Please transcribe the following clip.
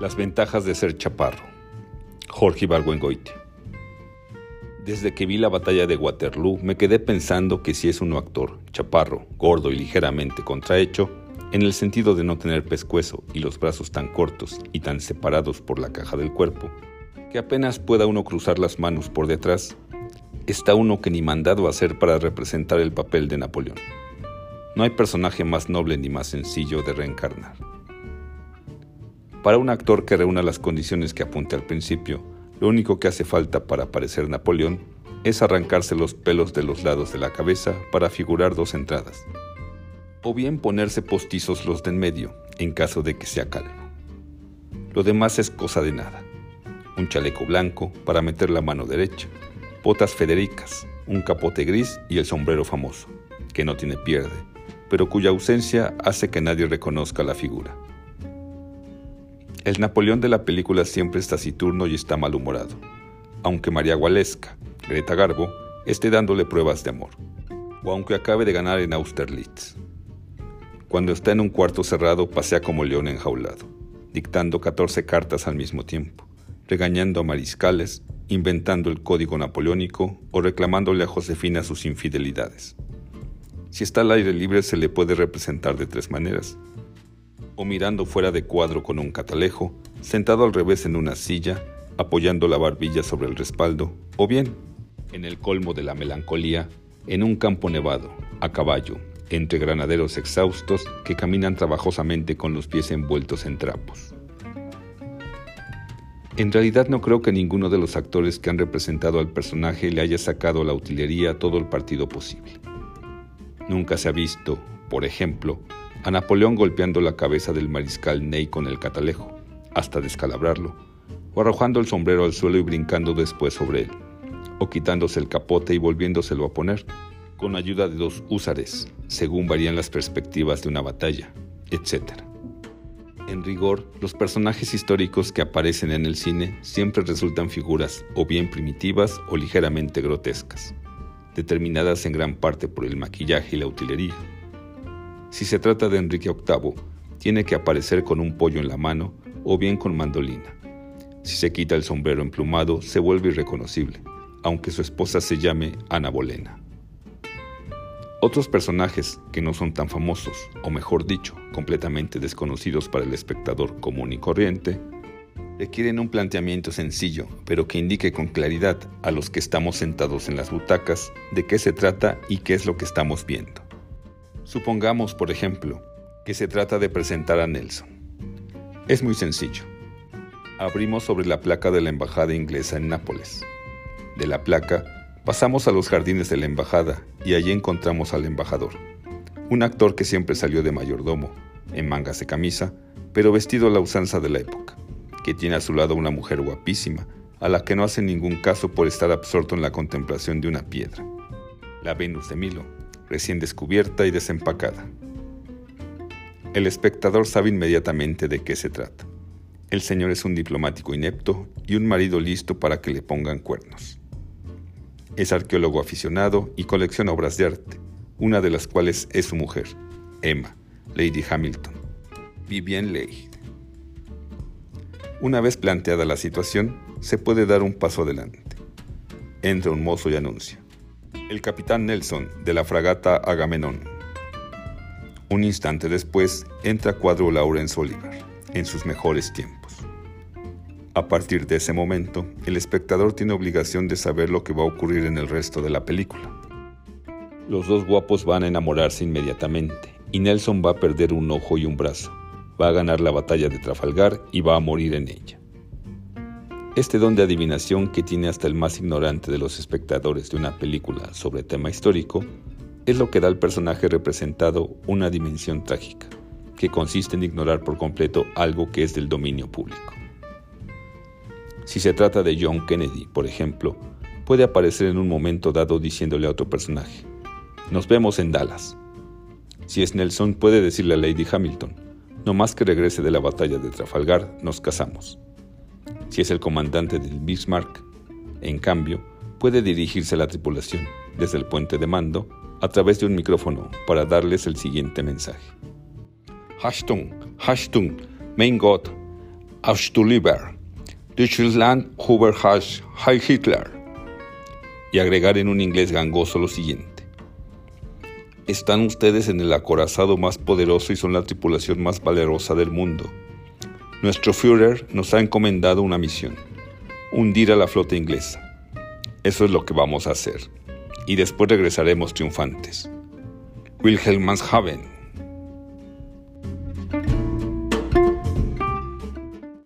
Las ventajas de ser chaparro. Jorge Ibargüengoitia. Desde que vi la batalla de Waterloo me quedé pensando que si es uno actor, chaparro, gordo y ligeramente contrahecho, en el sentido de no tener pescuezo y los brazos tan cortos y tan separados por la caja del cuerpo, que apenas pueda uno cruzar las manos por detrás, está uno que ni mandado a hacer para representar el papel de Napoleón. No hay personaje más noble ni más sencillo de reencarnar. Para un actor que reúna las condiciones que apunte al principio, lo único que hace falta para parecer Napoleón es arrancarse los pelos de los lados de la cabeza para figurar dos entradas, o bien ponerse postizos los de en medio, en caso de que sea calvo. Lo demás es cosa de nada. Un chaleco blanco para meter la mano derecha, botas federicas, un capote gris y el sombrero famoso, que no tiene pierde, pero cuya ausencia hace que nadie reconozca la figura. El Napoleón de la película siempre es taciturno y está malhumorado, aunque María Gualesca, Greta Garbo, esté dándole pruebas de amor, o aunque acabe de ganar en Austerlitz. Cuando está en un cuarto cerrado pasea como león enjaulado, dictando 14 cartas al mismo tiempo, regañando a mariscales, inventando el código napoleónico o reclamándole a Josefina sus infidelidades. Si está al aire libre se le puede representar de tres maneras o mirando fuera de cuadro con un catalejo, sentado al revés en una silla, apoyando la barbilla sobre el respaldo, o bien, en el colmo de la melancolía, en un campo nevado, a caballo, entre granaderos exhaustos que caminan trabajosamente con los pies envueltos en trapos. En realidad no creo que ninguno de los actores que han representado al personaje le haya sacado a la utilería todo el partido posible. Nunca se ha visto, por ejemplo, a Napoleón golpeando la cabeza del mariscal Ney con el catalejo, hasta descalabrarlo, o arrojando el sombrero al suelo y brincando después sobre él, o quitándose el capote y volviéndoselo a poner, con ayuda de dos húsares, según varían las perspectivas de una batalla, etc. En rigor, los personajes históricos que aparecen en el cine siempre resultan figuras o bien primitivas o ligeramente grotescas, determinadas en gran parte por el maquillaje y la utilería si se trata de Enrique VIII, tiene que aparecer con un pollo en la mano o bien con mandolina. Si se quita el sombrero emplumado, se vuelve irreconocible, aunque su esposa se llame Ana Bolena. Otros personajes que no son tan famosos, o mejor dicho, completamente desconocidos para el espectador común y corriente, requieren un planteamiento sencillo, pero que indique con claridad a los que estamos sentados en las butacas de qué se trata y qué es lo que estamos viendo. Supongamos, por ejemplo, que se trata de presentar a Nelson. Es muy sencillo. Abrimos sobre la placa de la Embajada inglesa en Nápoles. De la placa pasamos a los jardines de la Embajada y allí encontramos al embajador, un actor que siempre salió de mayordomo, en mangas de camisa, pero vestido a la usanza de la época, que tiene a su lado una mujer guapísima, a la que no hace ningún caso por estar absorto en la contemplación de una piedra, la Venus de Milo recién descubierta y desempacada. El espectador sabe inmediatamente de qué se trata. El señor es un diplomático inepto y un marido listo para que le pongan cuernos. Es arqueólogo aficionado y colecciona obras de arte, una de las cuales es su mujer, Emma, Lady Hamilton, Vivian Leigh. Una vez planteada la situación, se puede dar un paso adelante. Entra un mozo y anuncia el capitán Nelson de la fragata Agamenón. Un instante después entra cuadro Laurence Oliver, en sus mejores tiempos. A partir de ese momento, el espectador tiene obligación de saber lo que va a ocurrir en el resto de la película. Los dos guapos van a enamorarse inmediatamente y Nelson va a perder un ojo y un brazo, va a ganar la batalla de Trafalgar y va a morir en ella. Este don de adivinación que tiene hasta el más ignorante de los espectadores de una película sobre tema histórico es lo que da al personaje representado una dimensión trágica, que consiste en ignorar por completo algo que es del dominio público. Si se trata de John Kennedy, por ejemplo, puede aparecer en un momento dado diciéndole a otro personaje, nos vemos en Dallas. Si es Nelson, puede decirle a Lady Hamilton, no más que regrese de la batalla de Trafalgar, nos casamos. Si es el comandante del Bismarck, en cambio, puede dirigirse a la tripulación desde el puente de mando a través de un micrófono para darles el siguiente mensaje. Hashtung, Hashtung, mein Gott, Auf du lieber, Deutschland Huber Heil Hitler. Y agregar en un inglés gangoso lo siguiente. Están ustedes en el acorazado más poderoso y son la tripulación más valerosa del mundo. Nuestro Führer nos ha encomendado una misión, hundir a la flota inglesa. Eso es lo que vamos a hacer. Y después regresaremos triunfantes. Wilhelm Haven